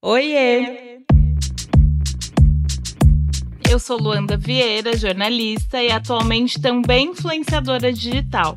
Oiê! Eu sou Luanda Vieira, jornalista e atualmente também influenciadora digital.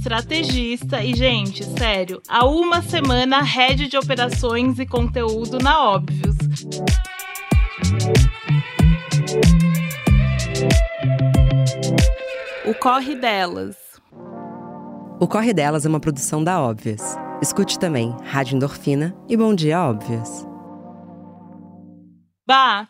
estrategista e, gente, sério, há uma semana head de operações e conteúdo na Óbvios. O Corre Delas. O Corre Delas é uma produção da Óbvias. Escute também Rádio Endorfina e Bom Dia Óbvias. Bah,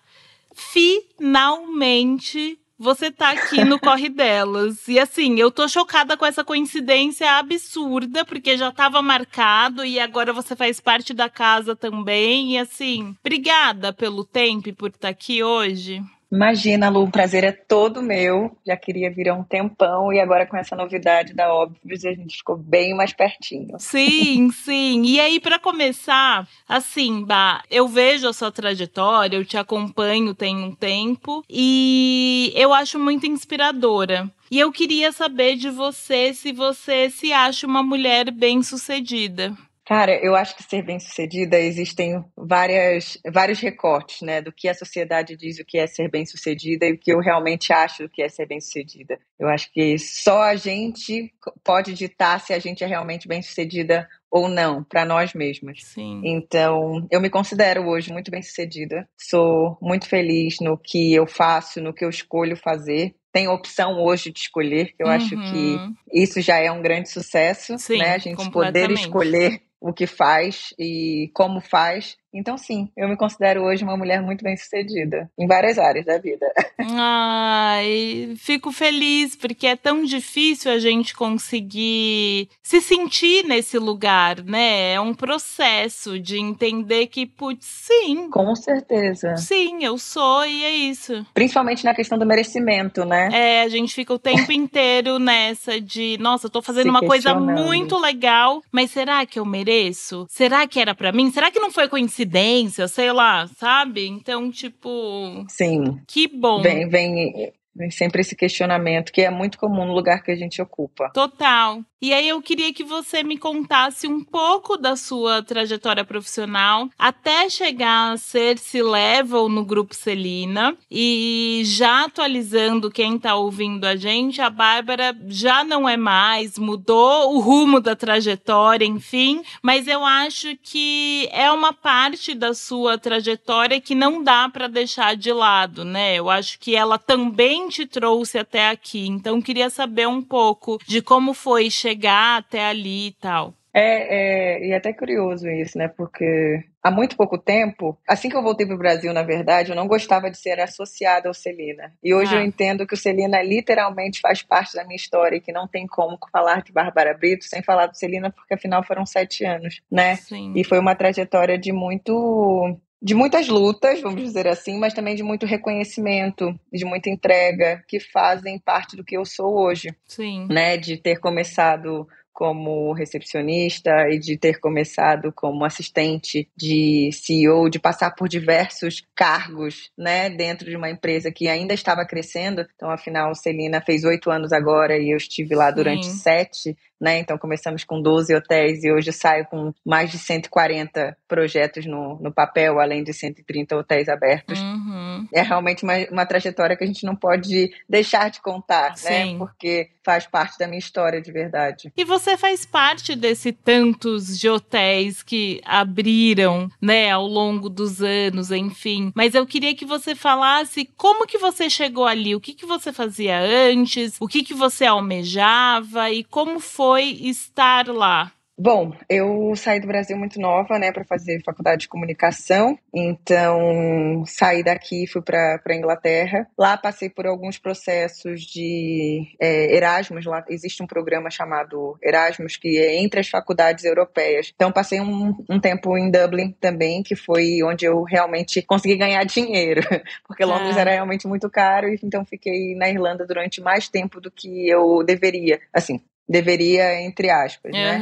finalmente você tá aqui no Corre Delas. E assim, eu tô chocada com essa coincidência absurda, porque já tava marcado e agora você faz parte da casa também. E assim, obrigada pelo tempo e por estar tá aqui hoje. Imagina, Lu, o prazer é todo meu. Já queria vir há um tempão e agora com essa novidade da Óbvios a gente ficou bem mais pertinho. Sim, sim. E aí, para começar, assim, Bah, eu vejo a sua trajetória, eu te acompanho tem um tempo e eu acho muito inspiradora. E eu queria saber de você se você se acha uma mulher bem-sucedida. Cara, eu acho que ser bem-sucedida existem várias, vários recortes, né, do que a sociedade diz o que é ser bem-sucedida e o que eu realmente acho que é ser bem-sucedida. Eu acho que só a gente pode ditar se a gente é realmente bem-sucedida ou não para nós mesmas. Sim. Então, eu me considero hoje muito bem-sucedida. Sou muito feliz no que eu faço, no que eu escolho fazer tem opção hoje de escolher, que eu uhum. acho que uhum. isso já é um grande sucesso, Sim, né? A gente poder escolher o que faz e como faz. Então, sim, eu me considero hoje uma mulher muito bem sucedida em várias áreas da vida. Ai, fico feliz porque é tão difícil a gente conseguir se sentir nesse lugar, né? É um processo de entender que, putz, sim. Com certeza. Sim, eu sou e é isso. Principalmente na questão do merecimento, né? É, a gente fica o tempo inteiro nessa de, nossa, eu tô fazendo se uma coisa muito legal, mas será que eu mereço? Será que era para mim? Será que não foi coincidência? Coincidência, sei lá, sabe? Então, tipo. Sim. Que bom. Vem, vem, vem sempre esse questionamento que é muito comum no lugar que a gente ocupa. Total. E aí eu queria que você me contasse um pouco da sua trajetória profissional até chegar a ser C-level no grupo Celina. E já atualizando quem está ouvindo a gente, a Bárbara já não é mais, mudou o rumo da trajetória, enfim. Mas eu acho que é uma parte da sua trajetória que não dá para deixar de lado, né? Eu acho que ela também te trouxe até aqui. Então queria saber um pouco de como foi chegar chegar até ali e tal. É, é, e é até curioso isso, né? Porque há muito pouco tempo, assim que eu voltei para o Brasil, na verdade, eu não gostava de ser associada ao Celina. E hoje ah. eu entendo que o Celina literalmente faz parte da minha história e que não tem como falar de Bárbara Brito sem falar do Celina, porque afinal foram sete anos, né? Sim. E foi uma trajetória de muito de muitas lutas, vamos dizer assim, mas também de muito reconhecimento, de muita entrega, que fazem parte do que eu sou hoje. Sim. Né, de ter começado como recepcionista e de ter começado como assistente de CEO, de passar por diversos cargos, né, dentro de uma empresa que ainda estava crescendo. Então, afinal, Celina fez oito anos agora e eu estive lá durante sete né? Então começamos com 12 hotéis e hoje saio com mais de 140 projetos no, no papel, além de 130 hotéis abertos. Uhum. É realmente uma, uma trajetória que a gente não pode deixar de contar, né? Sim. né? Porque faz parte da minha história de verdade. E você faz parte desse tantos de hotéis que abriram, né, ao longo dos anos, enfim. Mas eu queria que você falasse como que você chegou ali, o que que você fazia antes, o que que você almejava e como foi foi estar lá? Bom, eu saí do Brasil muito nova, né, para fazer faculdade de comunicação. Então, saí daqui, fui para a Inglaterra. Lá passei por alguns processos de é, Erasmus. Lá existe um programa chamado Erasmus, que é entre as faculdades europeias. Então, passei um, um tempo em Dublin também, que foi onde eu realmente consegui ganhar dinheiro, porque Londres é. era realmente muito caro. Então, fiquei na Irlanda durante mais tempo do que eu deveria. Assim, deveria, entre aspas, né?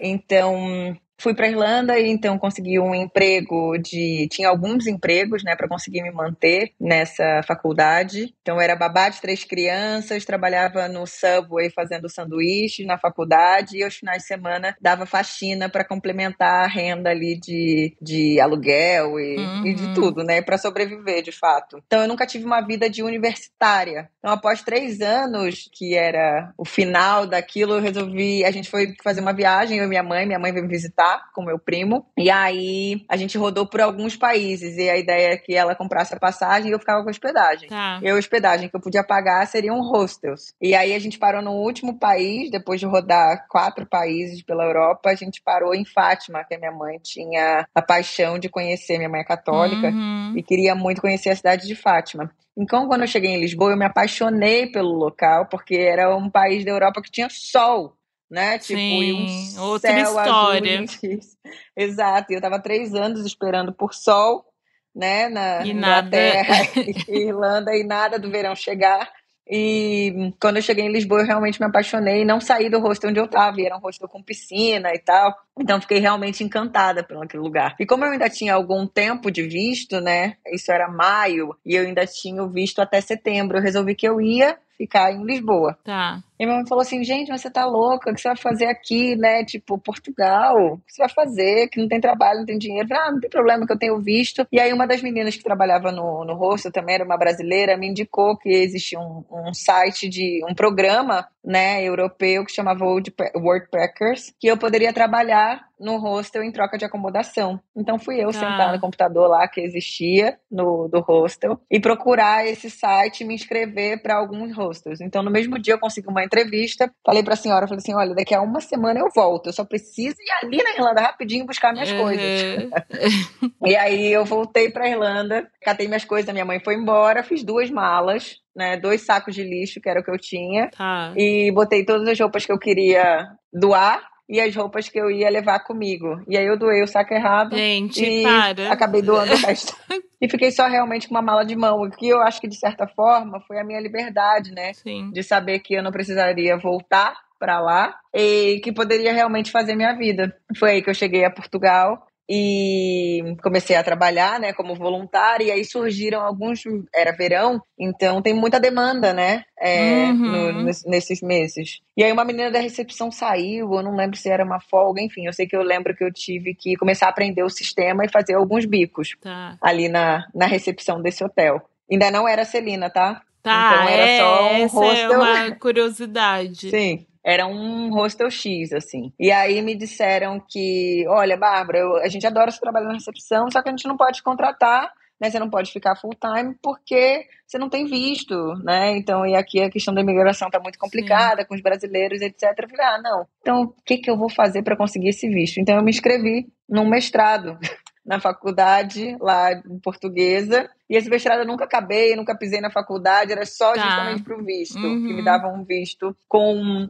Então, Fui para Irlanda e então consegui um emprego de. Tinha alguns empregos, né, para conseguir me manter nessa faculdade. Então, era babá de três crianças, trabalhava no Subway fazendo sanduíches na faculdade e aos finais de semana dava faxina para complementar a renda ali de, de aluguel e, uhum. e de uhum. tudo, né, para sobreviver de fato. Então, eu nunca tive uma vida de universitária. Então, após três anos, que era o final daquilo, eu resolvi. A gente foi fazer uma viagem, eu e minha mãe, minha mãe veio me visitar com meu primo. E aí a gente rodou por alguns países. E a ideia é que ela comprasse a passagem e eu ficava com a hospedagem. Tá. E a hospedagem que eu podia pagar seriam hostels. E aí a gente parou no último país, depois de rodar quatro países pela Europa, a gente parou em Fátima, que a minha mãe tinha a paixão de conhecer. Minha mãe é católica uhum. e queria muito conhecer a cidade de Fátima. Então, quando eu cheguei em Lisboa, eu me apaixonei pelo local, porque era um país da Europa que tinha sol né? Tipo, Sim, um outra história. Exato. Eu estava três anos esperando por sol, né? Na e Inglaterra. Irlanda, e nada do verão chegar. E quando eu cheguei em Lisboa, eu realmente me apaixonei. Não saí do hostel onde eu estava, era um hostel com piscina e tal. Então fiquei realmente encantada pelo aquele lugar. E como eu ainda tinha algum tempo de visto, né? Isso era maio, e eu ainda tinha o visto até setembro, eu resolvi que eu ia ficar em Lisboa. Tá. E minha mãe falou assim, gente, mas você tá louca, o que você vai fazer aqui, né? Tipo, Portugal, o que você vai fazer? Que não tem trabalho, não tem dinheiro. Ah, não tem problema, que eu tenho visto. E aí uma das meninas que trabalhava no, no rosto, também era uma brasileira, me indicou que existia um, um site de, um programa, né, europeu que chamava Wordpackers, que eu poderia trabalhar no hostel em troca de acomodação. Então fui eu ah. sentar no computador lá que existia no do hostel e procurar esse site e me inscrever para alguns hostels. Então no mesmo dia eu consegui uma entrevista, falei para a senhora, falei assim, olha, daqui a uma semana eu volto, eu só preciso ir ali na Irlanda rapidinho buscar minhas uhum. coisas. e aí eu voltei para Irlanda, catei minhas coisas, a minha mãe foi embora, fiz duas malas, né, dois sacos de lixo, que era o que eu tinha, tá. e botei todas as roupas que eu queria doar e as roupas que eu ia levar comigo. E aí eu doei o saco errado Gente, e para. acabei doando o resto. e fiquei só realmente com uma mala de mão, o que eu acho que de certa forma foi a minha liberdade, né? Sim. De saber que eu não precisaria voltar para lá e que poderia realmente fazer minha vida. Foi aí que eu cheguei a Portugal e comecei a trabalhar, né, como voluntária, e aí surgiram alguns, era verão, então tem muita demanda, né, é, uhum. no, nesses meses. E aí uma menina da recepção saiu, eu não lembro se era uma folga, enfim, eu sei que eu lembro que eu tive que começar a aprender o sistema e fazer alguns bicos tá. ali na, na recepção desse hotel. Ainda não era Celina, tá? Tá, então era é, só um essa hostel. é uma curiosidade. Sim era um hostel X, assim. E aí me disseram que, olha, Bárbara, eu, a gente adora seu trabalho na recepção, só que a gente não pode contratar, né? Você não pode ficar full time porque você não tem visto, né? Então, e aqui a questão da imigração tá muito complicada Sim. com os brasileiros, etc. Eu falei, ah, não. Então, o que, que eu vou fazer para conseguir esse visto? Então, eu me inscrevi num mestrado na faculdade lá portuguesa. E esse mestrado eu nunca acabei, eu nunca pisei na faculdade, era só tá. justamente para o visto, uhum. que me dava um visto com,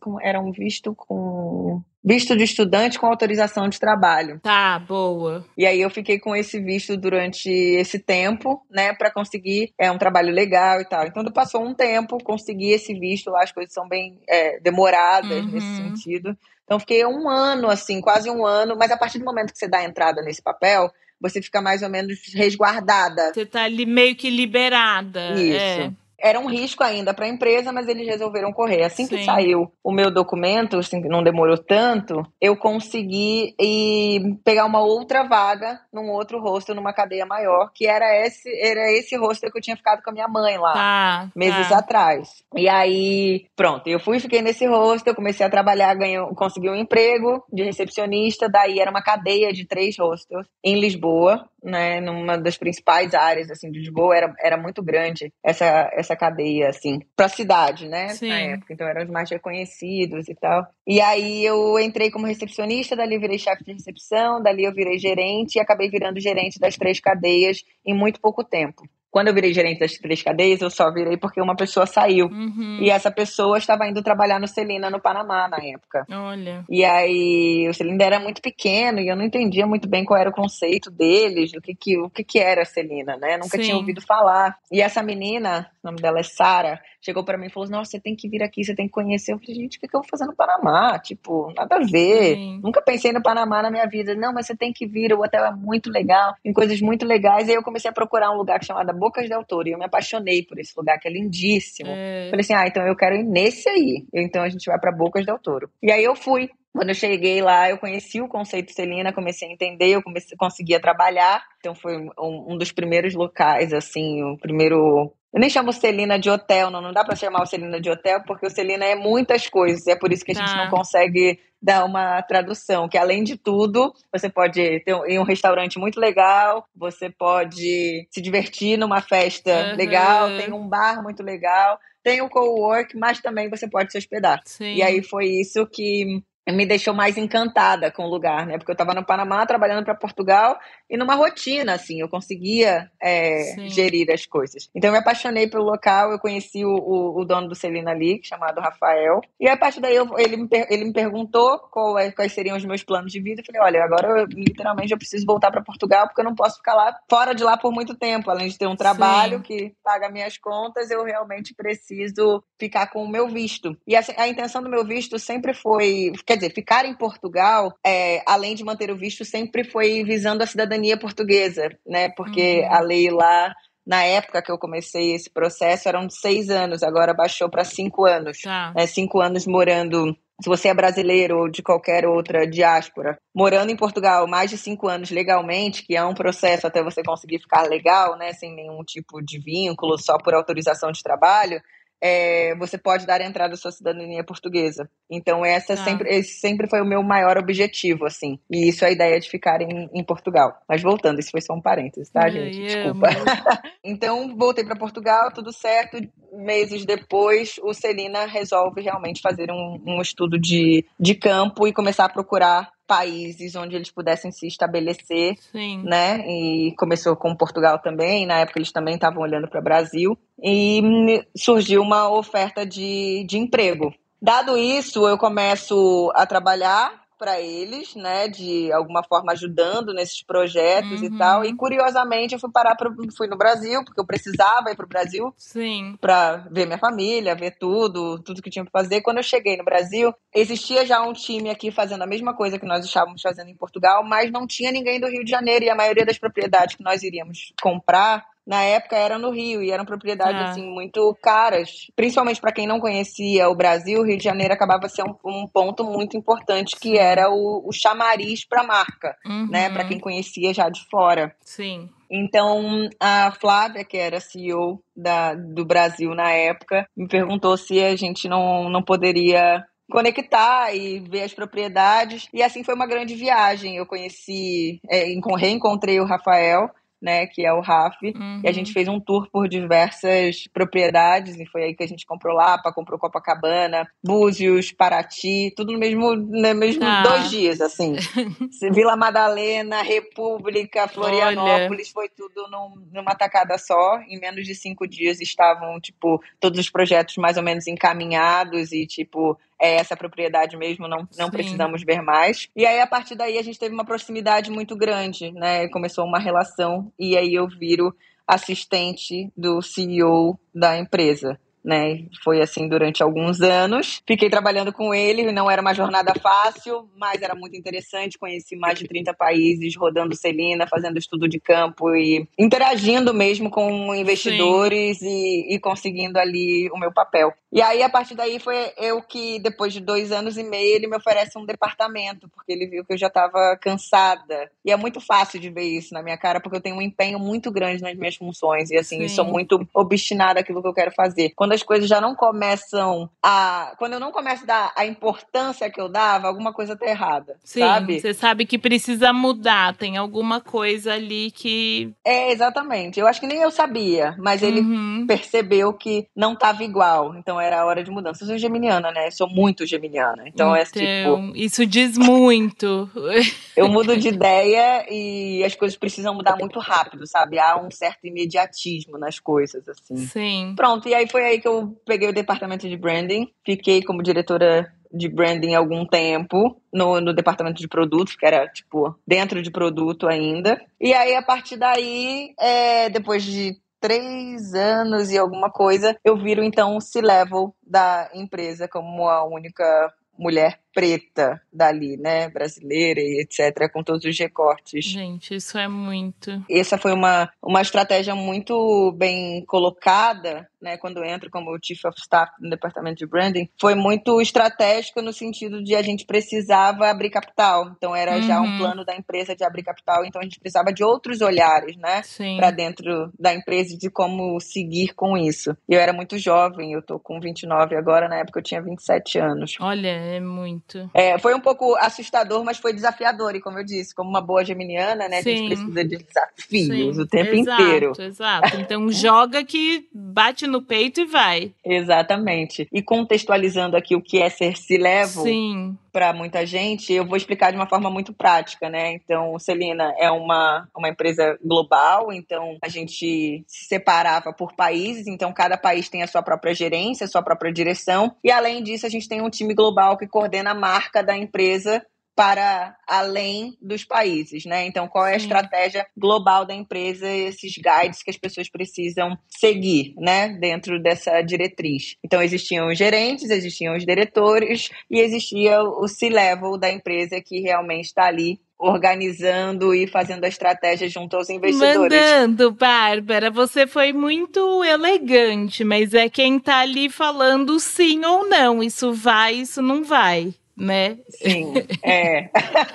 com. Era um visto com. Visto de estudante com autorização de trabalho. Tá, boa. E aí eu fiquei com esse visto durante esse tempo, né, para conseguir é um trabalho legal e tal. Então passou um tempo, consegui esse visto lá, as coisas são bem é, demoradas uhum. nesse sentido. Então, fiquei um ano, assim, quase um ano, mas a partir do momento que você dá a entrada nesse papel, você fica mais ou menos resguardada. Você tá ali meio que liberada. Isso. É era um risco ainda para a empresa, mas eles resolveram correr. Assim Sim. que saiu o meu documento, assim, não demorou tanto, eu consegui ir pegar uma outra vaga num outro hostel, numa cadeia maior, que era esse, era esse hostel que eu tinha ficado com a minha mãe lá, tá, meses tá. atrás. E aí, pronto, eu fui, fiquei nesse hostel, comecei a trabalhar, ganhei, consegui um emprego de recepcionista, daí era uma cadeia de três hostels em Lisboa, né, numa das principais áreas assim de Lisboa, era, era muito grande essa, essa cadeia assim, para a cidade, né, Sim. na época. Então eram os mais reconhecidos e tal. E aí eu entrei como recepcionista, dali virei chefe de recepção, dali eu virei gerente e acabei virando gerente das três cadeias em muito pouco tempo. Quando eu virei gerente das três cadeias, eu só virei porque uma pessoa saiu. Uhum. E essa pessoa estava indo trabalhar no Celina, no Panamá, na época. Olha. E aí, o Celina era muito pequeno e eu não entendia muito bem qual era o conceito deles, o que que, o que, que era a Celina, né? Nunca Sim. tinha ouvido falar. E essa menina, o nome dela é Sara, chegou para mim e falou: Nossa, você tem que vir aqui, você tem que conhecer. Eu falei: Gente, o que, que eu vou fazer no Panamá? Tipo, nada a ver. Sim. Nunca pensei no Panamá na minha vida. Não, mas você tem que vir, o hotel é muito legal, tem coisas muito legais. E aí eu comecei a procurar um lugar chamado Bocas del Toro. E eu me apaixonei por esse lugar, que é lindíssimo. É. Falei assim: Ah, então eu quero ir nesse aí. Então a gente vai para Bocas del Toro. E aí eu fui. Quando eu cheguei lá, eu conheci o conceito Celina, comecei a entender, eu comecei, conseguia trabalhar. Então foi um, um dos primeiros locais, assim, o primeiro eu nem chamo Celina de hotel, não, não dá para chamar o Celina de hotel, porque o Celina é muitas coisas, é por isso que a tá. gente não consegue dar uma tradução, que além de tudo, você pode ter um, um restaurante muito legal, você pode se divertir numa festa uhum. legal, tem um bar muito legal, tem o co-work, mas também você pode se hospedar. Sim. E aí foi isso que me deixou mais encantada com o lugar, né? Porque eu estava no Panamá trabalhando para Portugal e numa rotina, assim, eu conseguia é, gerir as coisas. Então eu me apaixonei pelo local, eu conheci o, o, o dono do Celina ali, chamado Rafael, e a partir daí eu, ele, me, ele me perguntou qual é, quais seriam os meus planos de vida. Eu falei, olha, agora eu, literalmente eu preciso voltar para Portugal porque eu não posso ficar lá fora de lá por muito tempo. Além de ter um trabalho Sim. que paga minhas contas, eu realmente preciso ficar com o meu visto. E a, a intenção do meu visto sempre foi quer dizer, ficar em Portugal, é, além de manter o visto, sempre foi visando a cidadania portuguesa, né? Porque uhum. a lei lá na época que eu comecei esse processo eram seis anos, agora baixou para cinco anos. Tá. Né, cinco anos morando. Se você é brasileiro ou de qualquer outra diáspora, morando em Portugal mais de cinco anos legalmente, que é um processo até você conseguir ficar legal, né, sem nenhum tipo de vínculo, só por autorização de trabalho, é, você pode dar entrada à sua cidadania portuguesa. Então, essa ah. sempre, esse sempre foi o meu maior objetivo, assim. E isso é a ideia de ficar em, em Portugal. Mas voltando, isso foi só um parênteses, tá, gente? Desculpa. então, voltei para Portugal, tudo certo. Meses depois, o Celina resolve realmente fazer um, um estudo de, de campo e começar a procurar países onde eles pudessem se estabelecer, Sim. né? E começou com Portugal também, na época eles também estavam olhando para o Brasil, e surgiu uma oferta de, de emprego. Dado isso, eu começo a trabalhar para eles, né, de alguma forma ajudando nesses projetos uhum. e tal. E curiosamente eu fui parar pro, fui no Brasil porque eu precisava ir para o Brasil, sim, para ver minha família, ver tudo, tudo que tinha para fazer. Quando eu cheguei no Brasil, existia já um time aqui fazendo a mesma coisa que nós estávamos fazendo em Portugal, mas não tinha ninguém do Rio de Janeiro e a maioria das propriedades que nós iríamos comprar na época era no Rio e eram propriedades ah. assim muito caras, principalmente para quem não conhecia o Brasil, o Rio de Janeiro acabava sendo um, um ponto muito importante que era o, o chamariz para a marca, uhum. né, para quem conhecia já de fora. Sim. Então, a Flávia, que era CEO da, do Brasil na época, me perguntou se a gente não, não poderia conectar e ver as propriedades. E assim foi uma grande viagem. Eu conheci, é, reencontrei o Rafael né, que é o RAF, uhum. e a gente uhum. fez um tour por diversas propriedades, e foi aí que a gente comprou Lapa, comprou Copacabana, Búzios, Paraty, tudo no mesmo, no mesmo ah. dois dias, assim. Vila Madalena, República, Florianópolis, Olha. foi tudo num, numa tacada só, em menos de cinco dias estavam, tipo, todos os projetos mais ou menos encaminhados e, tipo, é essa propriedade mesmo, não, não precisamos ver mais. E aí, a partir daí, a gente teve uma proximidade muito grande, né? Começou uma relação, e aí eu viro assistente do CEO da empresa né? Foi assim durante alguns anos. Fiquei trabalhando com ele, não era uma jornada fácil, mas era muito interessante. Conheci mais de 30 países, rodando Celina, fazendo estudo de campo e interagindo mesmo com investidores e, e, conseguindo ali o meu papel. E aí, a partir daí, foi eu que, depois de dois anos e meio, ele me oferece um departamento, porque ele viu que eu já estava cansada. E é muito fácil de ver isso na minha cara, porque eu tenho um empenho muito grande nas minhas funções. E assim, Sim. sou muito obstinada naquilo que eu quero fazer. Quando as coisas já não começam a. Quando eu não começo a dar a importância que eu dava, alguma coisa tá errada. Sim, sabe? Você sabe que precisa mudar, tem alguma coisa ali que. É, exatamente. Eu acho que nem eu sabia, mas ele uhum. percebeu que não estava igual. Então era a hora de mudança. Eu sou geminiana, né? Eu sou muito geminiana. Então, é então é tipo. Isso diz muito. eu mudo de ideia e as coisas precisam mudar muito rápido, sabe? Há um certo imediatismo nas coisas, assim. Sim. Pronto, e aí foi aí que eu peguei o departamento de branding, fiquei como diretora de branding algum tempo no, no departamento de produtos, que era, tipo, dentro de produto ainda. E aí, a partir daí, é, depois de três anos e alguma coisa, eu viro então o C-level da empresa como a única mulher preta dali, né, brasileira e etc, com todos os recortes. Gente, isso é muito. Essa foi uma, uma estratégia muito bem colocada, né, quando eu entro como Chief of Staff no departamento de branding, foi muito estratégica no sentido de a gente precisava abrir capital. Então era uhum. já um uhum. plano da empresa de abrir capital, então a gente precisava de outros olhares, né, para dentro da empresa e de como seguir com isso. Eu era muito jovem, eu tô com 29 agora, na época eu tinha 27 anos. Olha, é muito muito. É, foi um pouco assustador, mas foi desafiador. E como eu disse, como uma boa geminiana, né? Sim. A gente precisa de desafios Sim. o tempo exato, inteiro. Exato. Então joga que bate no peito e vai. Exatamente. E contextualizando aqui o que é ser se levo. Sim para muita gente, eu vou explicar de uma forma muito prática, né? Então, Celina é uma, uma empresa global, então a gente se separava por países, então cada país tem a sua própria gerência, a sua própria direção, e além disso, a gente tem um time global que coordena a marca da empresa para além dos países, né? Então, qual é a Sim. estratégia global da empresa, esses guides que as pessoas precisam seguir, né? Dentro dessa diretriz. Então, existiam os gerentes, existiam os diretores e existia o C-level da empresa que realmente está ali organizando e fazendo a estratégia junto aos investidores. Mandando, Bárbara, você foi muito elegante, mas é quem está ali falando sim ou não, isso vai, isso não vai né? Sim, é.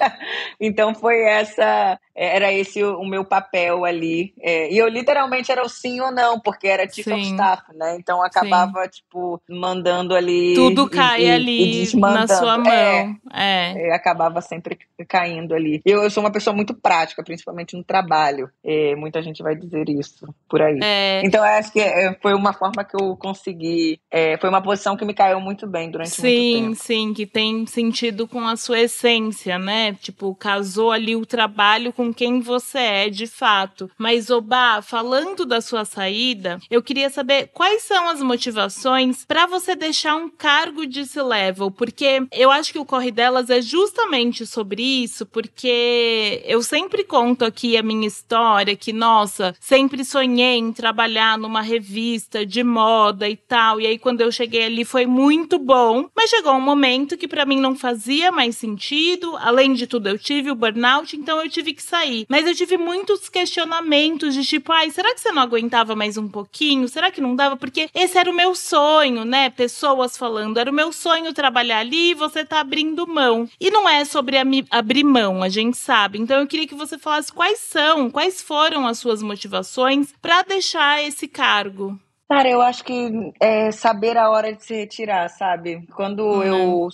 então foi essa era esse o, meu papel ali. É, e eu literalmente era o sim ou não, porque era chief sim. of staff, né? Então acabava, sim. tipo, mandando ali. Tudo cai e, ali e na sua mão. É, é. é, acabava sempre caindo ali. Eu, eu sou uma pessoa muito prática, principalmente no trabalho. É, muita gente vai dizer isso por aí. É. Então eu acho que é, foi uma forma que eu consegui. foi uma posição que me caiu muito bem durante sim, muito tempo. Sim, sim, que tem sentido com a sua essência, né? Tipo, casou ali o trabalho com quem você é de fato. Mas, Oba, falando da sua saída, eu queria saber quais são as motivações para você deixar um cargo de C-level, porque eu acho que o Corre Delas é justamente sobre isso, porque eu sempre conto aqui a minha história, que, nossa, sempre sonhei em trabalhar numa revista de moda e tal, e aí quando eu cheguei ali foi muito bom, mas chegou um momento que para mim não fazia mais sentido, além de tudo eu tive o burnout, então eu tive que sair sair. Mas eu tive muitos questionamentos de tipo, ai, será que você não aguentava mais um pouquinho? Será que não dava? Porque esse era o meu sonho, né? Pessoas falando, era o meu sonho trabalhar ali e você tá abrindo mão. E não é sobre abrir mão, a gente sabe. Então eu queria que você falasse quais são, quais foram as suas motivações para deixar esse cargo. Cara, eu acho que é saber a hora de se retirar, sabe? Quando uhum. eu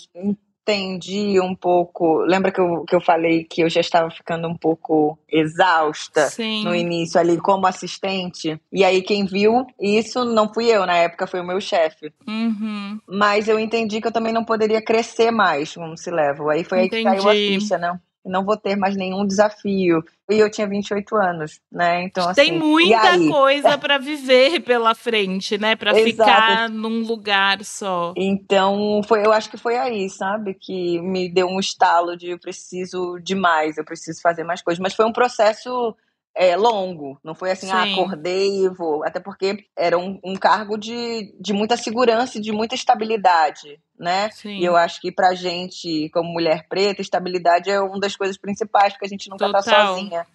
entendi um pouco. Lembra que eu, que eu falei que eu já estava ficando um pouco exausta Sim. no início ali como assistente? E aí quem viu isso não fui eu, na época foi o meu chefe. Uhum. Mas eu entendi que eu também não poderia crescer mais como se leva. Aí foi entendi. aí que caiu a ficha, né? Não vou ter mais nenhum desafio. E eu tinha 28 anos, né? Então, Tem assim, muita coisa para viver pela frente, né? Para ficar num lugar só. Então, foi, eu acho que foi aí, sabe? Que me deu um estalo de eu preciso de mais, eu preciso fazer mais coisas. Mas foi um processo é, longo. Não foi assim, ah, acordei e vou. Até porque era um, um cargo de, de muita segurança e de muita estabilidade, né? Sim. E eu acho que pra gente, como mulher preta, estabilidade é uma das coisas principais, porque a gente nunca tá Total. tá sozinha,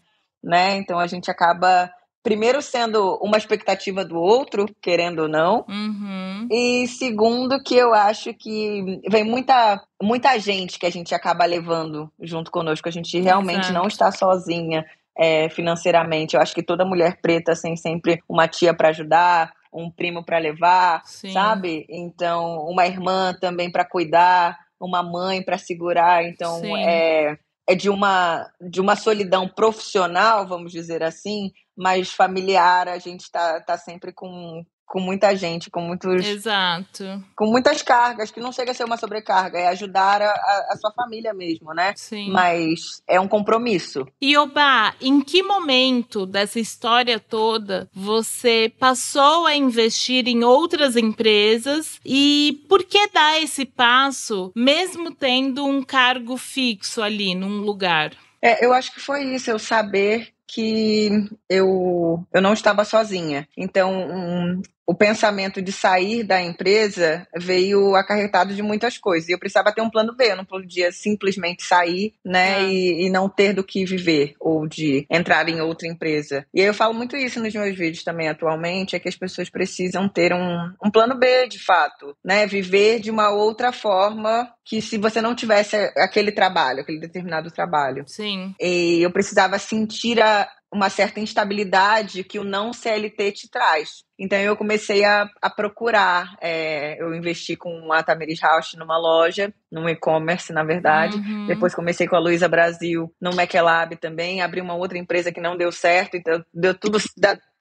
né? Então a gente acaba primeiro sendo uma expectativa do outro, querendo ou não, Uhum. e segundo que eu acho que vem muita muita gente que a gente acaba levando junto conosco, a gente realmente Exato. não está sozinha é, financeiramente. Eu acho que toda mulher preta tem sempre uma tia para ajudar, um primo para levar, Sim. sabe? Então, uma irmã também para cuidar, uma mãe para segurar. Então, Sim. é, é de uma de uma solidão profissional, vamos dizer assim, mas familiar. A gente está tá sempre com com muita gente, com muitos Exato. com muitas cargas, que não chega a ser uma sobrecarga, é ajudar a, a- sua família mesmo, né? Sim. Mas é um compromisso. E Oba, em que momento dessa história toda você passou a investir em outras empresas e por que dar esse passo, mesmo tendo um cargo fixo ali num lugar? É, eu acho que foi isso, eu saber que eu, eu não estava sozinha. Então, um, o pensamento de sair da empresa veio acarretado de muitas coisas. E eu precisava ter um plano B, eu não podia simplesmente sair, né, Ah. e, e não ter do que viver ou de entrar em outra empresa. E aí eu falo muito isso nos meus vídeos também atualmente, é que as pessoas precisam ter um, um plano B, de fato, né, viver de uma outra forma que se você não tivesse aquele trabalho, aquele determinado trabalho. Sim. E eu precisava sentir a, uma certa instabilidade que o não CLT te traz. Então eu comecei a, a procurar. é, eu investi com a Tamiris House numa loja, num e-commerce, na verdade. Uhum. Depois comecei com a Luísa Brasil no McLab também. Abri uma outra empresa que não deu certo, então deu tudo.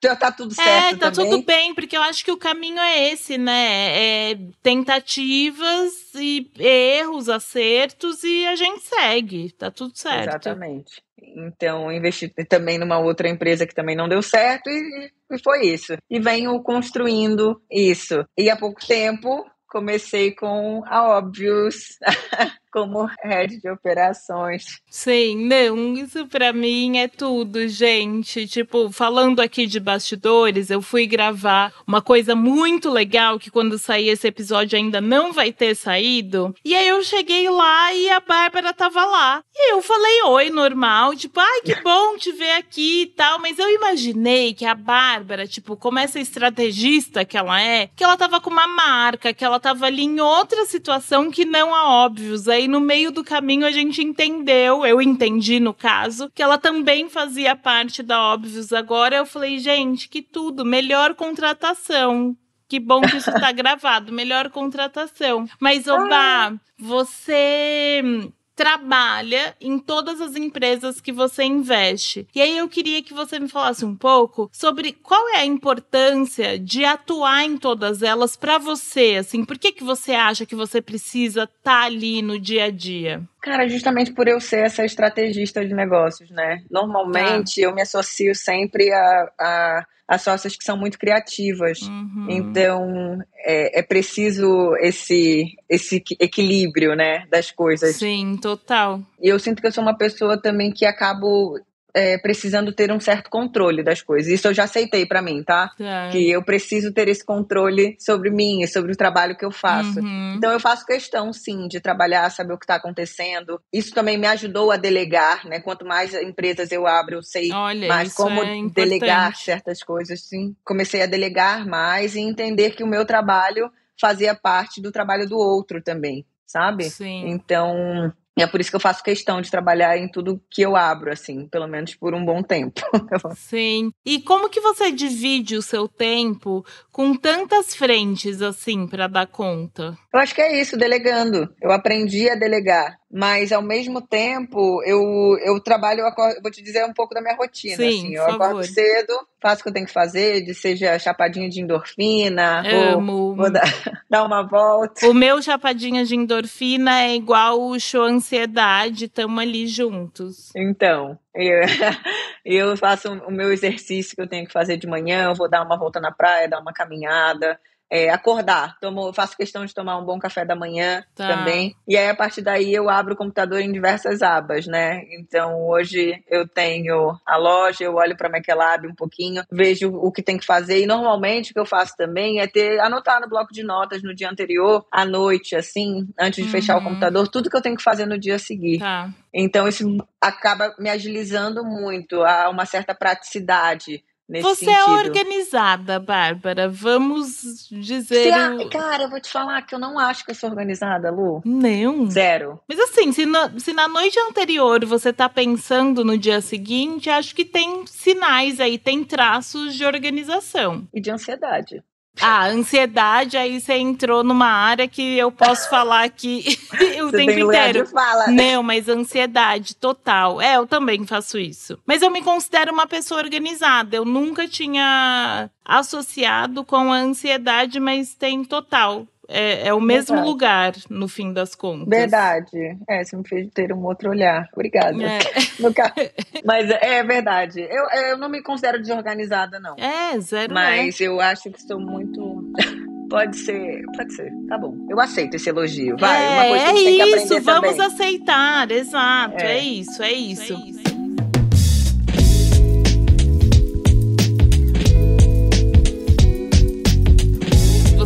já tá tudo certo. É, tá também. tudo bem, porque eu acho que o caminho é esse, né? É tentativas e erros, acertos e a gente segue. Tá tudo certo. Exatamente. Então, investi também numa outra empresa que também não deu certo e, e foi isso. E venho construindo isso. E há pouco tempo comecei com a Obvious como head de operações. Sim, não, isso pra mim é tudo, gente. Tipo, falando aqui de bastidores, eu fui gravar uma coisa muito legal que quando sair esse episódio ainda não vai ter saído. E aí eu cheguei lá e a Bárbara tava lá. E eu falei oi, normal, tipo, ai, que bom te ver aqui e tal. Mas eu imaginei que a Bárbara, tipo, como essa estrategista que ela é, que ela tava com uma marca, que ela tava ali em outra situação que não a óbvios. Aí no meio do caminho a gente entendeu, eu entendi no caso, que ela também fazia parte da óbvios. Agora eu falei, gente, que tudo, melhor contratação. Que bom que isso tá gravado, melhor contratação. Mas, Oba, você hum, trabalha em todas as empresas que você investe. E aí eu queria que você me falasse um pouco sobre qual é a importância de atuar em todas elas para você, assim, por que que você acha que você precisa estar ali no dia a dia? Cara, justamente por eu ser essa estrategista de negócios, né? Normalmente eu me associo sempre a, a, a sócias que são muito criativas. Uhum. Então é, é preciso esse, esse equilíbrio, né, das coisas. Sim, total. E eu sinto que eu sou uma pessoa também que acabo é, precisando ter um certo controle das coisas. Isso eu já aceitei pra mim, tá? Tá. Que eu preciso ter esse controle sobre mim e sobre o trabalho que eu faço. Uhum. Então eu faço questão, sim, de trabalhar, saber o que está acontecendo. Isso também me ajudou a delegar, né? Quanto mais empresas eu abro, eu sei Olha, mais como é delegar certas coisas, sim. Comecei a delegar mais e entender que o meu trabalho fazia parte do trabalho do outro também, sabe? Sim. Então, é por isso que eu faço questão de trabalhar em tudo que eu abro, assim, pelo menos por um bom tempo. Sim. E como que você divide o seu tempo com tantas frentes assim para dar conta? Eu acho que é isso, delegando. Eu aprendi a delegar, mas ao mesmo tempo eu, eu trabalho, eu acordo, vou te dizer um pouco da minha rotina. Sim, assim, eu por acordo favor. cedo, faço o que eu tenho que fazer, de seja chapadinha de endorfina, ou Amo. vou dar, dar uma volta. O meu chapadinha de endorfina é igual o show ansiedade, tamo ali juntos. Então, eu, eu faço o meu exercício que eu tenho que fazer de manhã, vou dar uma volta na praia, dar uma caminhada, é, acordar. Tomo, faço questão de tomar um bom café da manhã Tá. também. E aí, a partir daí, eu abro o computador em diversas abas, né? Então, hoje eu tenho a loja, eu olho para a McLab um pouquinho, vejo o que tem que fazer. E normalmente o que eu faço também é ter anotar no bloco de notas no dia anterior, à noite, assim, antes de fechar o Uhum. computador, tudo que eu tenho que fazer no dia a seguir. Tá. Então, isso acaba me agilizando muito, há uma certa praticidade Você é sentido. é organizada, Bárbara. Vamos dizer. o... Cara, eu vou te falar que eu não acho que eu sou organizada, Lu. Não. Zero. Mas assim, se, no, se na noite anterior você tá pensando no dia seguinte, acho que tem sinais aí, tem traços de organização. E de ansiedade. Ah, ansiedade, aí você entrou numa área que eu posso falar aqui o tempo tem inteiro. Fala. Não, mas ansiedade total. É, eu também faço isso. Mas eu me considero uma pessoa organizada. Eu nunca tinha associado com a ansiedade, mas tem total. É, é, o mesmo Verdade. lugar, no fim das contas. Verdade. É, você me fez ter um outro olhar. Obrigada. É. Mas é verdade. Eu, eu não me considero desorganizada, não. É, zero. Mas eu acho que sou muito. Pode ser, pode ser, tá bom. Eu aceito esse elogio. Vai, é, uma coisa que é a gente tem que isso, aprender vamos também. aceitar, exato. É, É. isso, é isso. É isso.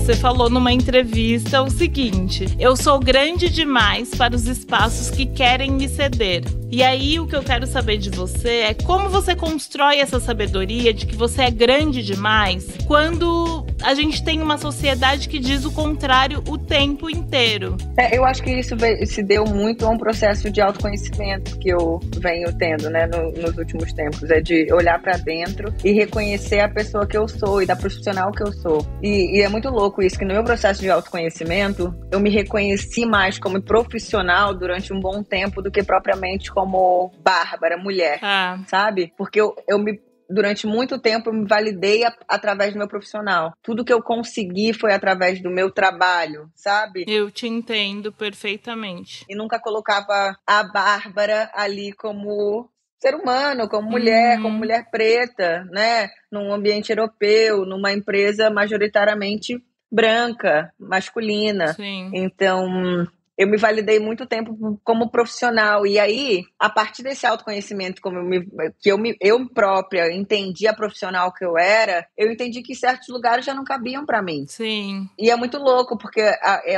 Você falou numa entrevista o seguinte: eu sou grande demais para os espaços que querem me ceder. E aí o que eu quero saber de você é como você constrói essa sabedoria de que você é grande demais quando a gente tem uma sociedade que diz o contrário o tempo inteiro. É, eu acho que isso se deu muito a um processo de autoconhecimento que eu venho tendo, né, no- nos últimos tempos. É de olhar pra dentro e reconhecer a pessoa que eu sou e da profissional que eu sou. E, e é muito louco isso, que no meu processo de autoconhecimento, eu me reconheci mais como profissional durante um bom tempo do que propriamente como Bárbara, mulher Ah, sabe? Porque eu, eu me. Durante muito tempo eu me validei a- através do meu profissional. Tudo que eu consegui foi através do meu trabalho, sabe? eu te entendo perfeitamente. E nunca colocava a Bárbara ali como ser humano, como mulher, Uhum. como mulher preta, né? Num ambiente europeu, numa empresa majoritariamente branca, masculina. Sim. Então, eu me validei muito tempo como profissional. E aí, a partir desse autoconhecimento como eu me- que eu, me, eu própria entendi a profissional que eu era, eu entendi que certos lugares já não cabiam para mim. Sim. E é muito louco, porque é,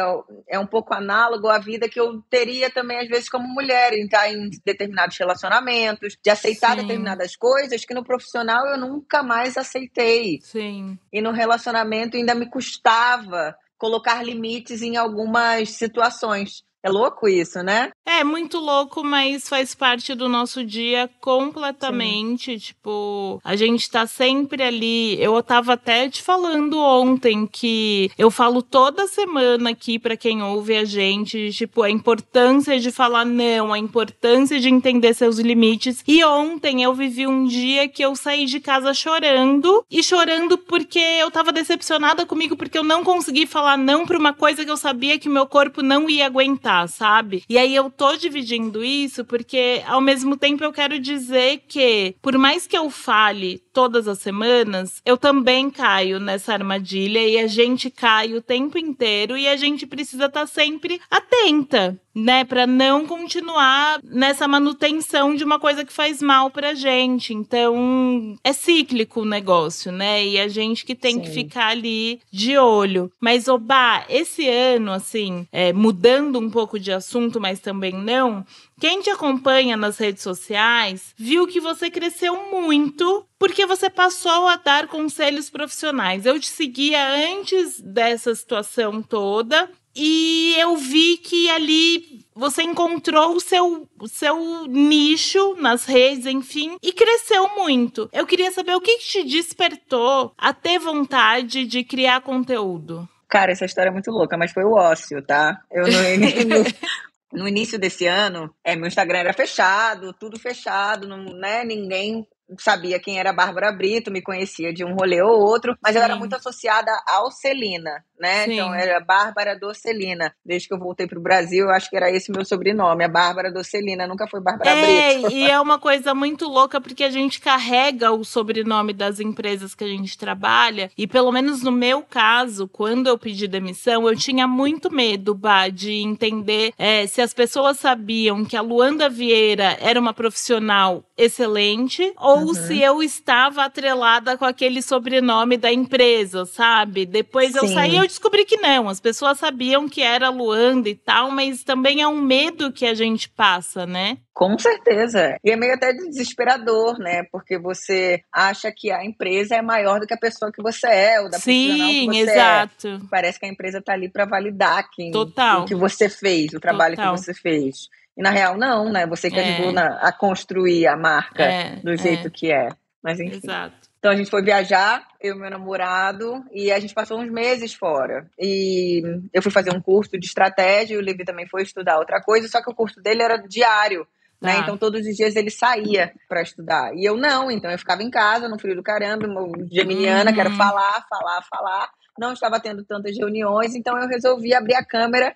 é um pouco análogo à vida que eu teria também, às vezes, como mulher, em estar em determinados relacionamentos, de aceitar Sim. determinadas coisas que no profissional eu nunca mais aceitei. Sim. E no relacionamento ainda me custava colocar limites em algumas situações. É louco isso, né? É muito louco, mas faz parte do nosso dia completamente. Tipo, a gente tá sempre ali. Eu tava até te falando ontem que eu falo toda semana aqui pra quem ouve a gente, tipo, a importância de falar não, a importância de entender seus limites. E ontem eu vivi um dia que eu saí de casa chorando e chorando porque eu tava decepcionada comigo porque eu não consegui falar não pra uma coisa que eu sabia que meu corpo não ia aguentar, sabe? E aí eu tô dividindo isso porque ao mesmo tempo eu quero dizer que por mais que eu fale todas as semanas, eu também caio nessa armadilha e a gente cai o tempo inteiro e a gente precisa estar sempre atenta, né, Pra não continuar nessa manutenção de uma coisa que faz mal pra gente. Então, é cíclico o negócio, né? E a gente que tem que Sim. ficar ali de olho. Mas, Obá, esse ano, assim, é, mudando um pouco de assunto, mas também não, quem te acompanha nas redes sociais viu que você cresceu muito porque você passou a dar conselhos profissionais. Eu te seguia antes dessa situação toda e eu vi que ali você encontrou o seu, o seu nicho nas redes, enfim, e cresceu muito. Eu queria saber o que te despertou a ter vontade de criar conteúdo. Cara, essa história é muito louca, mas foi o ócio, tá? Eu no, no, no início desse ano, é, meu Instagram era fechado, tudo fechado, não, né? Ninguém sabia quem era a Bárbara Brito, me conhecia de um rolê ou outro, mas eu era Sim. muito associada ao Celina, né? Sim. Então era Bárbara Docelina. Desde que eu voltei pro Brasil, eu acho que era esse meu sobrenome, a Bárbara Docelina, nunca foi Bárbara É, Brito. e é uma coisa muito louca porque a gente carrega o sobrenome das empresas que a gente trabalha. E pelo menos no meu caso, quando eu pedi demissão, eu tinha muito medo, Bah, de entender é, se as pessoas sabiam que a Luanda Vieira era uma profissional excelente ou ou uhum. se eu estava atrelada com aquele sobrenome da empresa, sabe? Depois Sim. eu saí e eu descobri que não. As pessoas sabiam que era Luanda e tal, mas também é um medo que a gente passa, né? Com certeza. E é meio até desesperador, né? Porque você acha que a empresa é maior do que a pessoa que você é, ou da Sim, que você é. exato. É. Parece que a empresa está ali para validar quem, Total. o que você fez, o trabalho Total. que você fez. E na real, não, né? Você que é. ajudou na, a construir a marca é, do jeito é. que é. Mas enfim. Exato. Então a gente foi viajar, eu e meu namorado, e a gente passou uns meses fora. E eu fui fazer um curso de estratégia, e o Levi também foi estudar outra coisa, só que o curso dele era diário. Né? Ah. Então, todos os dias ele saía para estudar. E eu não, então eu ficava em casa, no frio do caramba, geminiana, uhum. quero falar, falar, falar. Não estava tendo tantas reuniões, então eu resolvi abrir a câmera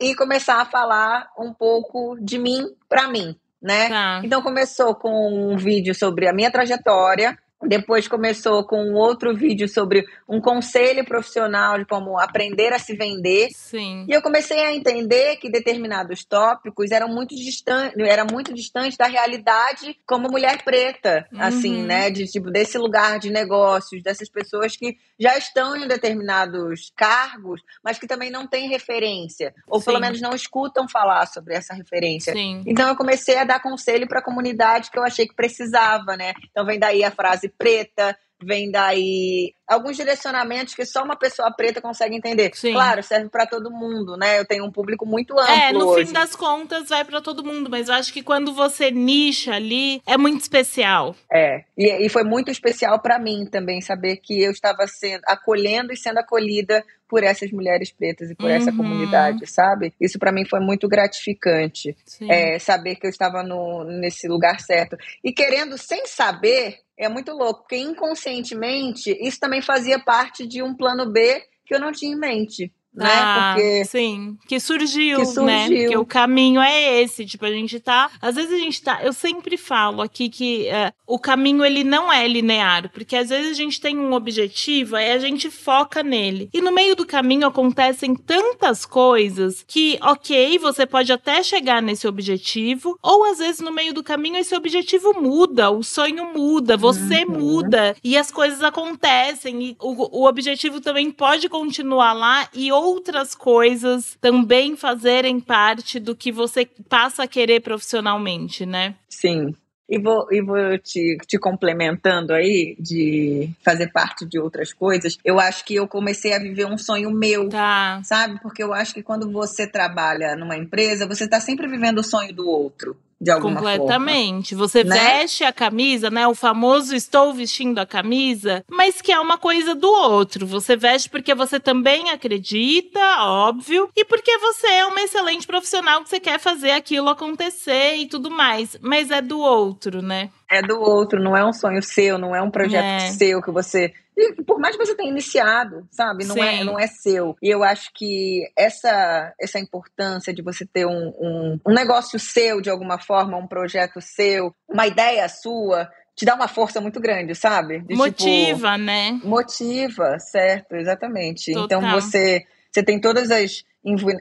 e começar a falar um pouco de mim para mim, né? Tá. Então começou com um vídeo sobre a minha trajetória, depois começou com um outro vídeo sobre um conselho profissional de como aprender a se vender. Sim. E eu comecei a entender que determinados tópicos eram muito distantes, era muito distante da realidade como mulher preta, assim, uhum. assim, né, de tipo desse lugar de negócios, dessas pessoas que já estão em determinados cargos, mas que também não têm referência, ou Sim. pelo menos não escutam falar sobre essa referência. Sim. Então eu comecei a dar conselho para a comunidade que eu achei que precisava, né? Então vem daí a frase preta, vem daí alguns direcionamentos que só uma pessoa preta consegue entender. Sim. Claro, serve para todo mundo, né? Eu tenho um público muito amplo. É, no hoje. fim das contas vai para todo mundo, mas eu acho que quando você nicha ali é muito especial. É, e, e foi muito especial para mim também saber que eu estava sendo acolhendo e sendo acolhida por essas mulheres pretas e por uhum. essa comunidade, sabe? Isso para mim foi muito gratificante. É, saber que eu estava no, nesse lugar certo. E querendo, sem saber, é muito louco, porque inconscientemente isso também fazia parte de um plano B que eu não tinha em mente né? Ah, Porque sim, que surgiu, que surgiu, né? Porque o caminho é esse, tipo, a gente tá, às vezes a gente tá, eu sempre falo aqui que uh, o caminho ele não é linear, porque às vezes a gente tem um objetivo, aí a gente foca nele. E no meio do caminho acontecem tantas coisas que, OK, você pode até chegar nesse objetivo, ou às vezes no meio do caminho esse objetivo muda, o sonho muda, você uhum. muda e as coisas acontecem e o, o objetivo também pode continuar lá e outras coisas também fazerem parte do que você passa a querer profissionalmente, né? Sim. E vou, e vou te, te complementando aí, de fazer parte de outras coisas. Eu acho que eu comecei a viver um sonho meu, tá. sabe? Porque eu acho que quando você trabalha numa empresa, você está sempre vivendo o sonho do outro de alguma Completamente. Forma. Você né? veste a camisa, né? O famoso estou vestindo a camisa, mas que é uma coisa do outro. Você veste porque você também acredita, óbvio, e porque você é uma excelente profissional que você quer fazer aquilo acontecer e tudo mais, mas é do outro, né? É do outro, não é um sonho seu, não é um projeto é. seu que você e por mais que você tenha iniciado, sabe? Não é, não é seu. E eu acho que essa, essa importância de você ter um, um, um negócio seu, de alguma forma, um projeto seu, uma ideia sua, te dá uma força muito grande, sabe? De, motiva, tipo, né? Motiva, certo, exatamente. Então, Total. Então você, você tem todas as,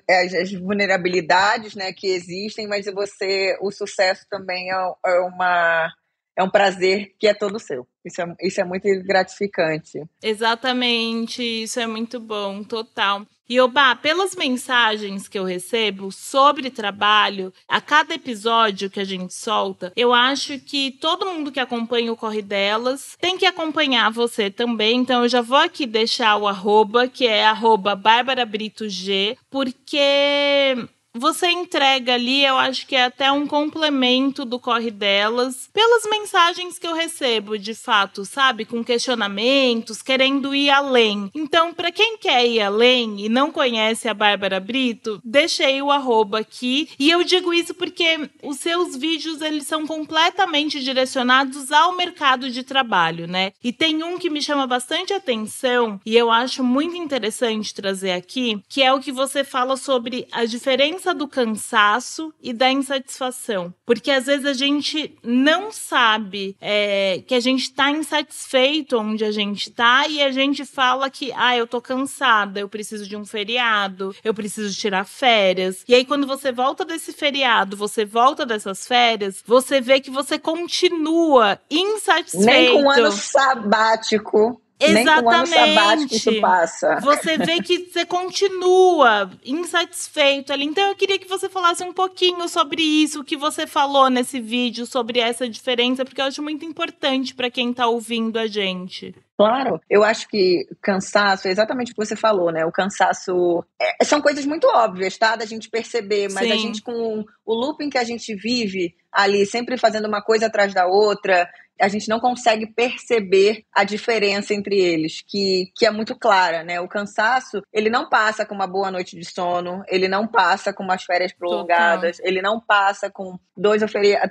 as, vulnerabilidades né, que existem, mas você o sucesso também é, é uma é um prazer que é todo seu. Isso é, isso é muito gratificante. Exatamente, isso é muito bom, total. E Oba, pelas mensagens que eu recebo sobre trabalho, a cada episódio que a gente solta, eu acho que todo mundo que acompanha o Corre Delas tem que acompanhar você também. Então eu já vou aqui deixar o arroba, que é arroba Bárbara Brito G, porque você entrega ali, eu acho que é até um complemento do corre delas, pelas mensagens que eu recebo, de fato, sabe? Com questionamentos, querendo ir além. Então, para quem quer ir além e não conhece a Bárbara Brito, deixei o arroba aqui. E eu digo isso porque os seus vídeos, eles são completamente direcionados ao mercado de trabalho, né? E tem um que me chama bastante atenção e eu acho muito interessante trazer aqui, que é o que você fala sobre a diferença do cansaço e da insatisfação. Porque às vezes a gente não sabe é, que a gente está insatisfeito onde a gente está e a gente fala que, ah, eu tô cansada, eu preciso de um feriado, eu preciso tirar férias. E aí, quando você volta desse feriado, você volta dessas férias, você vê que você continua insatisfeito. Nem com um ano sabático Exatamente. isso passa. Você vê que você continua insatisfeito ali. Então eu queria que você falasse um pouquinho sobre isso, o que você falou nesse vídeo sobre essa diferença, porque eu acho muito importante para quem está ouvindo a gente. Claro, eu acho que cansaço é exatamente o que você falou, né? O cansaço é, são coisas muito óbvias, tá? Da gente perceber, mas Sim. a gente com o looping que a gente vive ali, sempre fazendo uma coisa atrás da outra, a gente não consegue perceber a diferença entre eles, que, que é muito clara, né? O cansaço, ele não passa com uma boa noite de sono, ele não passa com umas férias prolongadas, Total. ele não passa com dois,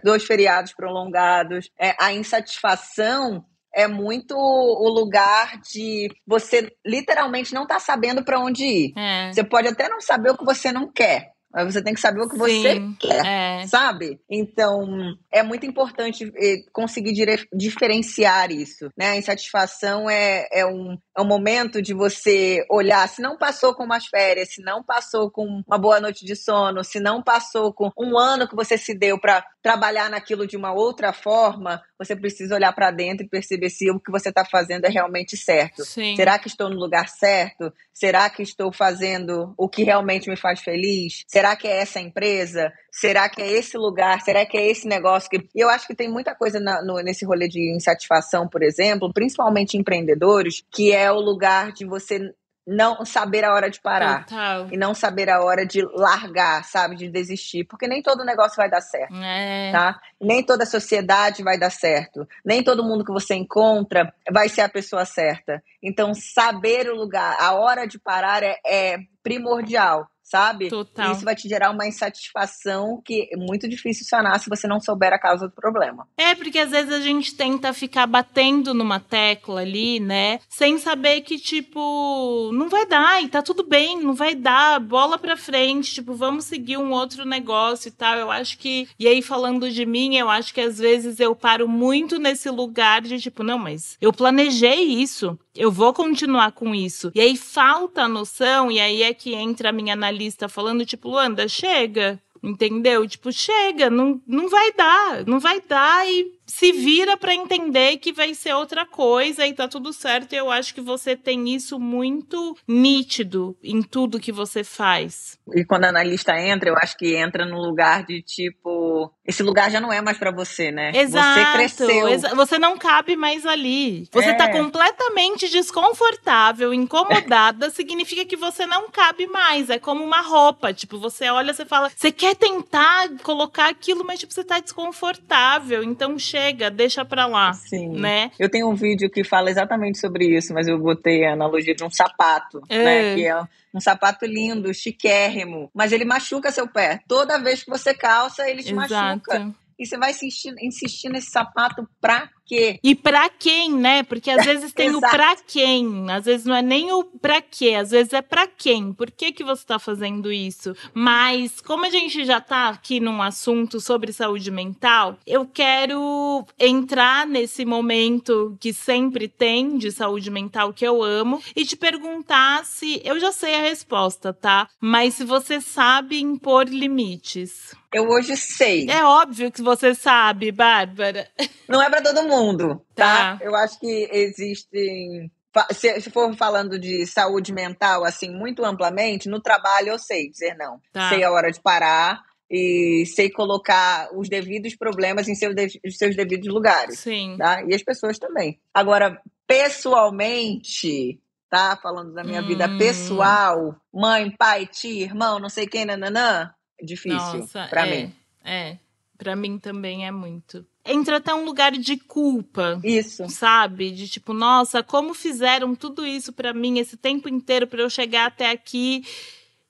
dois feriados prolongados. É, a insatisfação é muito o lugar de você literalmente não tá sabendo para onde ir. É. Você pode até não saber o que você não quer, mas você tem que saber o que você quer, é. sabe? Então, é muito importante eh, conseguir diferenciar isso, né? A insatisfação é, é, um, é um momento de você olhar, se não passou com umas férias, se não passou com uma boa noite de sono, se não passou com um ano que você se deu para trabalhar naquilo de uma outra forma, você precisa olhar para dentro e perceber se o que você está fazendo é realmente certo. Sim. Será que estou no lugar certo? Será que estou fazendo o que realmente me faz feliz? Será que é essa empresa? Será que é esse lugar? Será que é esse negócio? Que... E eu acho que tem muita coisa na, no, nesse rolê de insatisfação, por exemplo, principalmente empreendedores, que é o lugar de você não saber a hora de parar Total. e não saber a hora de largar, sabe, de desistir, porque nem todo negócio vai dar certo, é. tá? Nem toda sociedade vai dar certo, nem todo mundo que você encontra vai ser a pessoa certa. Então, saber o lugar, a hora de parar é, é primordial sabe? Total. Isso vai te gerar uma insatisfação que é muito difícil sanar se você não souber a causa do problema. É, porque às vezes a gente tenta ficar batendo numa tecla ali, né? Sem saber que, tipo, não vai dar e tá tudo bem, não vai dar, bola pra frente, tipo, vamos seguir um outro negócio e tal. Eu acho que. E aí, falando de mim, eu acho que às vezes eu paro muito nesse lugar de, tipo, não, mas eu planejei isso eu vou continuar com isso. E aí falta a noção, e aí é que entra a minha analista falando, tipo, Luanda, chega. Entendeu? Tipo, chega, não, não vai dar, não vai dar e se vira para entender que vai ser outra coisa e tá tudo certo. E eu acho que você tem isso muito nítido em tudo que você faz. E quando a analista entra, eu acho que entra no lugar de tipo, esse lugar já não é mais para você, né? Exato. Você cresceu. Exa você não cabe mais ali. Você é. tá completamente desconfortável, incomodada, significa que você não cabe mais. É como uma roupa, tipo, você olha, você fala, você quer tentar colocar aquilo, mas tipo, você tá desconfortável. Então chega chega, deixa pra lá. Sim. Né? Eu tenho um vídeo que fala exatamente sobre isso, mas eu botei a analogia de um sapato, é. né? Que é um sapato lindo, chiquérrimo, mas ele machuca seu pé. Toda vez que você calça, ele te Exato. machuca. E você vai insistir, insistir nesse sapato pra quê? E pra quem, né? Porque às vezes tem o pra quem. Às vezes não é nem o pra quê, às vezes é pra quem. Por que, que você tá fazendo isso? Mas, como a gente já tá aqui num assunto sobre saúde mental, eu quero entrar nesse momento que sempre tem de saúde mental que eu amo e te perguntar se. Eu já sei a resposta, tá? Mas se você sabe impor limites. Eu hoje sei. É óbvio que você sabe, Bárbara. Não é para todo mundo, tá? tá? Eu acho que existem se, for falando de saúde mental, assim, muito amplamente, no trabalho eu sei dizer não. Tá. Sei a hora de parar e sei colocar os devidos problemas em seus, seus devidos lugares. Sim. Tá? E as pessoas também. Agora, pessoalmente, tá? Falando da minha hum. vida pessoal, mãe, pai, tia, irmão, não sei quem, nananã, difícil para é, mim. É, para mim também é muito. Entra até um lugar de culpa. Isso. Sabe? De tipo, nossa, como fizeram tudo isso para mim esse tempo inteiro para eu chegar até aqui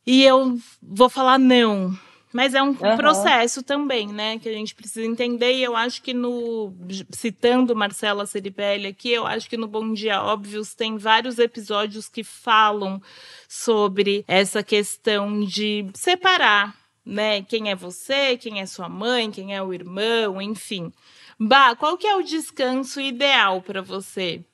e eu vou falar não. Mas é um uhum. processo também, né? Que a gente precisa entender. E eu acho que no. Citando Marcela Ceribelli aqui, eu acho que no Bom Dia Óbvios tem vários episódios que falam sobre essa questão de separar né? Quem é você, quem é sua mãe, quem é o irmão, enfim. Bah, qual que é o descanso ideal para você?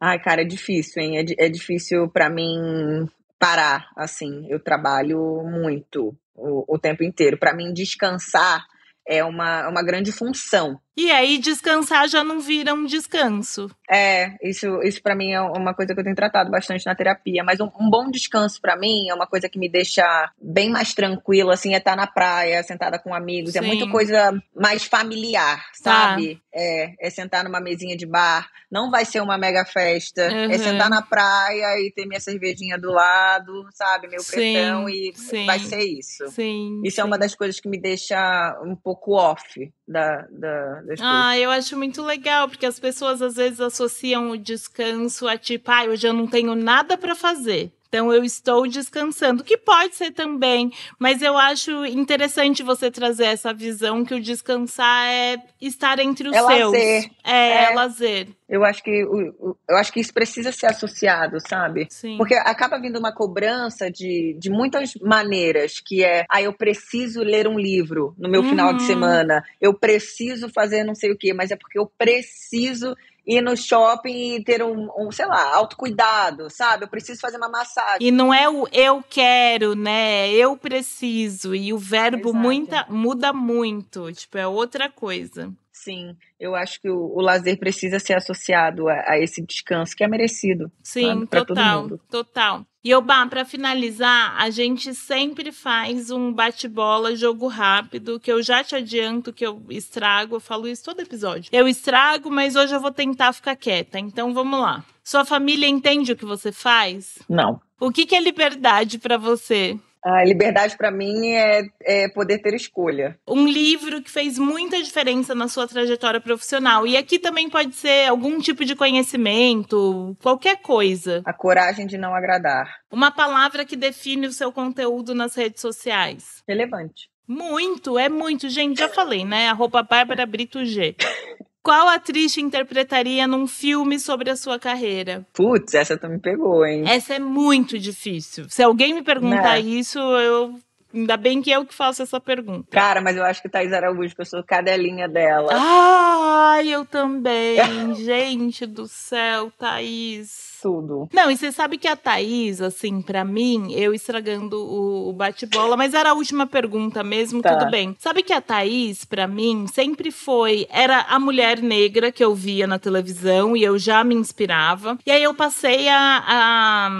Ai, cara, é difícil, hein? É, é difícil para mim parar, assim. Eu trabalho muito o, o tempo inteiro. Para mim, descansar é uma, uma grande função. E aí descansar já não vira um descanso. É, isso, isso para mim é uma coisa que eu tenho tratado bastante na terapia. Mas um, um bom descanso para mim é uma coisa que me deixa bem mais tranquila, assim, é estar na praia, sentada com amigos. É Sim. É muita coisa mais familiar, tá. sabe? Tá. É, é sentar numa mesinha de bar. Não vai ser uma mega festa. É uhum. É sentar na praia e ter minha cervejinha do lado, sabe? Meu pretão e sim. vai ser isso. Sim. Isso é uma das coisas que me deixa um pouco off da, da ah, eu acho muito legal, porque as pessoas às vezes associam o descanso a tipo, ah, hoje eu não tenho nada para fazer. Então eu estou descansando, que pode ser também, mas eu acho interessante você trazer essa visão que o descansar é estar entre os é seus. Lazer. É, é, é lazer. Eu acho que eu acho que isso precisa ser associado, sabe? Sim. Porque acaba vindo uma cobrança de, de muitas maneiras, que é, ah, eu preciso ler um livro no meu uhum. final de uhum. semana, eu preciso fazer não sei o quê, mas é porque eu preciso ir no shopping e ter um, um, sei lá, autocuidado, sabe? Eu preciso fazer uma massagem. E não é o eu quero, né? Eu preciso. E o verbo muita, muda muito. Tipo, é outra coisa. Sim, eu acho que o, o lazer precisa ser associado a, a, esse descanso que é merecido. Sim, total, total. E Obá, para finalizar, a gente sempre faz um bate-bola, jogo rápido, que eu já te adianto que eu estrago, eu falo isso todo episódio. Eu estrago, mas hoje eu vou tentar ficar quieta. Então vamos lá. Sua família entende o que você faz? Não. O que, que é liberdade para você? A liberdade para mim é, é, poder ter escolha. Um livro que fez muita diferença na sua trajetória profissional. E aqui também pode ser algum tipo de conhecimento, qualquer coisa. A coragem de não agradar. Uma palavra que define o seu conteúdo nas redes sociais. Relevante. Muito, é muito. Gente, já falei, né? Arroba Bárbara Brito G. Qual atriz te interpretaria num filme sobre a sua carreira? Putz, essa tu me pegou, hein? Essa é muito difícil. Se alguém me perguntar né? isso, eu Ainda bem que eu que faço essa pergunta. Cara, mas eu acho que Thaís Araújo, que eu sou cadelinha dela. Ai, eu também. Gente do céu, Thaís tudo. Não, e você sabe que a Thaís, assim, para mim, eu estragando o, o bate-bola, mas era a última pergunta mesmo, tá. tudo bem. Sabe que a Thaís, para mim, sempre foi. Era a mulher negra que eu via na televisão e eu já me inspirava. E aí eu passei a, a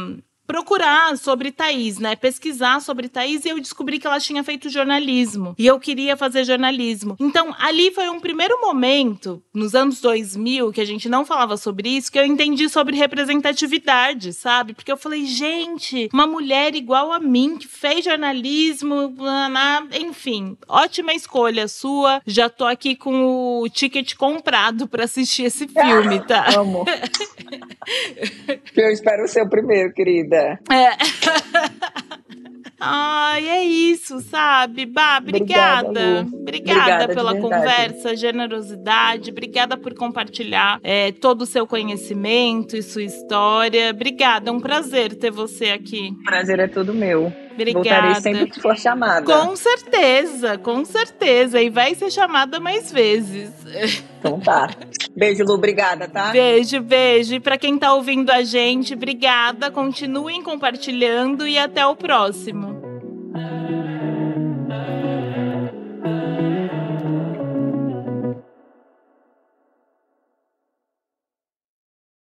procurar sobre Thaís, né? Pesquisar sobre Thaís e eu descobri que ela tinha feito jornalismo. E eu queria fazer jornalismo. Então, ali foi um primeiro momento, nos anos 2000, que a gente não falava sobre isso, que eu entendi sobre representatividade, sabe? Porque eu falei, gente, uma mulher igual a mim, que fez jornalismo, enfim, ótima escolha sua. Já tô aqui com o ticket comprado para assistir esse filme, tá? Amo. eu espero ser o primeiro, querida. É. Ai, é isso, sabe? Bah, obrigada. Obrigada, obrigada, obrigada pela conversa, generosidade. Obrigada por compartilhar é, todo o seu conhecimento e sua história. Obrigada, é um prazer ter você aqui. Prazer é todo meu. Obrigada. Voltarei sempre que for chamada. Com certeza, com certeza. E vai ser chamada mais vezes. Então tá. Beijo, Lu. Obrigada, tá? Beijo, beijo. E pra quem tá ouvindo a gente, obrigada. Continuem compartilhando e até o próximo.